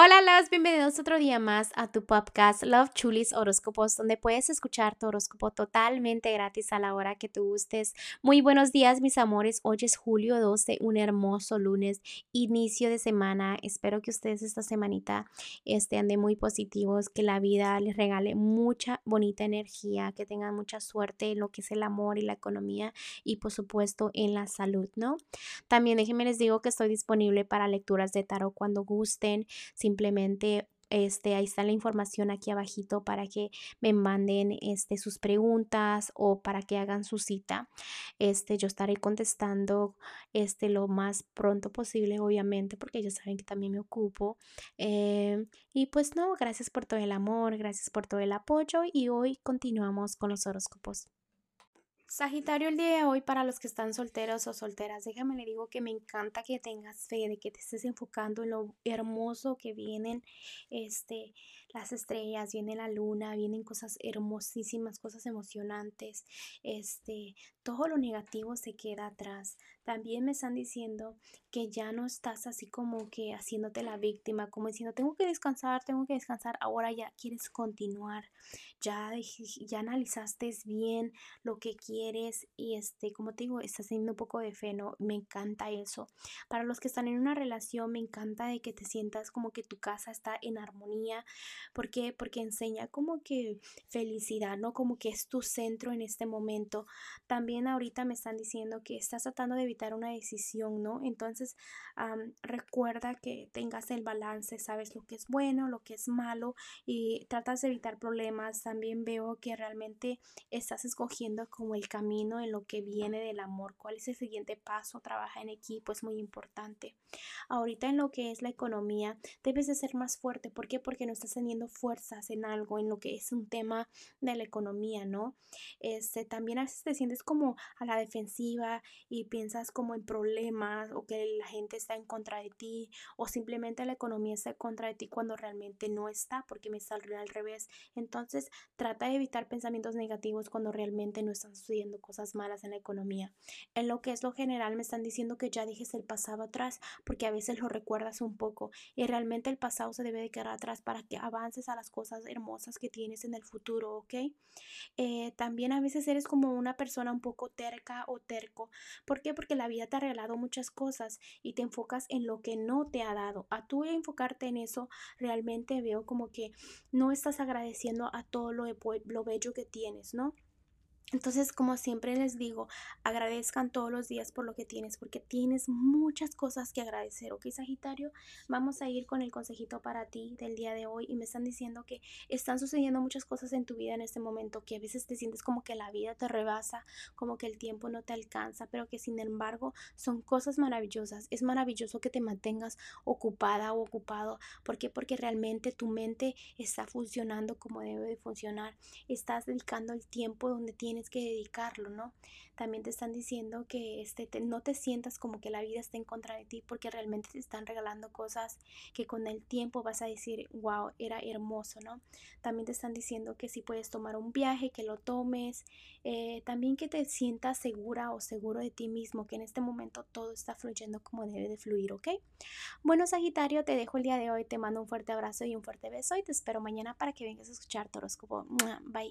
Hola, los bienvenidos otro día más a tu podcast Love Chulis Horóscopos, donde puedes escuchar tu horóscopo totalmente gratis a la hora que tú gustes. Muy buenos días, mis amores. Hoy es julio 12, un hermoso lunes, inicio de semana. Espero que ustedes esta semanita estén de muy positivos, que la vida les regale mucha bonita energía, que tengan mucha suerte en lo que es el amor y la economía y por supuesto en la salud, ¿no? También déjenme les digo que estoy disponible para lecturas de tarot cuando gusten. Simplemente este, ahí está la información aquí abajito para que me manden este, sus preguntas o para que hagan su cita. Este, yo estaré contestando este, lo más pronto posible, obviamente, porque ellos saben que también me ocupo. Eh, y pues no, gracias por todo el amor, gracias por todo el apoyo y hoy continuamos con los horóscopos. Sagitario, el día de hoy para los que están solteros o solteras, déjame le digo que me encanta que tengas fe, de que te estés enfocando en lo hermoso que vienen este las estrellas, viene la luna, vienen cosas hermosísimas, cosas emocionantes. Este, todo lo negativo se queda atrás. También me están diciendo que ya no estás así como que haciéndote la víctima, como diciendo, tengo que descansar, tengo que descansar, ahora ya quieres continuar, ya, ya analizaste bien lo que quieres y este, como te digo, estás teniendo un poco de fe, ¿no? Me encanta eso. Para los que están en una relación, me encanta de que te sientas como que tu casa está en armonía. ¿Por qué? Porque enseña como que felicidad, ¿no? Como que es tu centro en este momento. También ahorita me están diciendo que estás tratando de evitar una decisión, ¿no? Entonces, recuerda que tengas el balance, sabes lo que es bueno, lo que es malo y tratas de evitar problemas. También veo que realmente estás escogiendo como el camino en lo que viene del amor. ¿Cuál es el siguiente paso? Trabaja en equipo, es muy importante. Ahorita en lo que es la economía, debes de ser más fuerte. ¿Por qué? Porque no estás teniendo fuerzas en algo, en lo que es un tema de la economía, ¿no? Este, también a veces te sientes como a la defensiva y piensas como en problemas o que la gente está en contra de ti o simplemente la economía está en contra de ti cuando realmente no está porque me salió al revés. Entonces trata de evitar pensamientos negativos cuando realmente no están sucediendo cosas malas en la economía. En lo que es lo general me están diciendo que ya dejes el pasado atrás porque a veces lo recuerdas un poco y realmente el pasado se debe de quedar atrás para que avances a las cosas hermosas que tienes en el futuro, ¿ok? Eh, también a veces eres como una persona un poco terca o terco. ¿Por qué? Porque la vida te ha regalado muchas cosas y te enfocas en lo que no te ha dado. A tú enfocarte en eso, realmente veo como que no estás agradeciendo a todo lo, lo bello que tienes, ¿no? Entonces, como siempre les digo, agradezcan todos los días por lo que tienes, porque tienes muchas cosas que agradecer, ¿ok, Sagitario? Vamos a ir con el consejito para ti del día de hoy y me están diciendo que están sucediendo muchas cosas en tu vida en este momento, que a veces te sientes como que la vida te rebasa, como que el tiempo no te alcanza, pero que sin embargo son cosas maravillosas. Es maravilloso que te mantengas ocupada o ocupado. ¿Por qué? Porque realmente tu mente está funcionando como debe de funcionar. Estás dedicando el tiempo donde tienes que dedicarlo, ¿no? También te están diciendo que este, no te sientas como que la vida está en contra de ti porque realmente te están regalando cosas que con el tiempo vas a decir, wow, era hermoso, ¿no? También te están diciendo que si puedes tomar un viaje, que lo tomes, eh, también que te sientas segura o seguro de ti mismo, que en este momento todo está fluyendo como debe de fluir, ¿ok? Bueno, Sagitario, te dejo el día de hoy, te mando un fuerte abrazo y un fuerte beso y te espero mañana para que vengas a escuchar tu. Bye.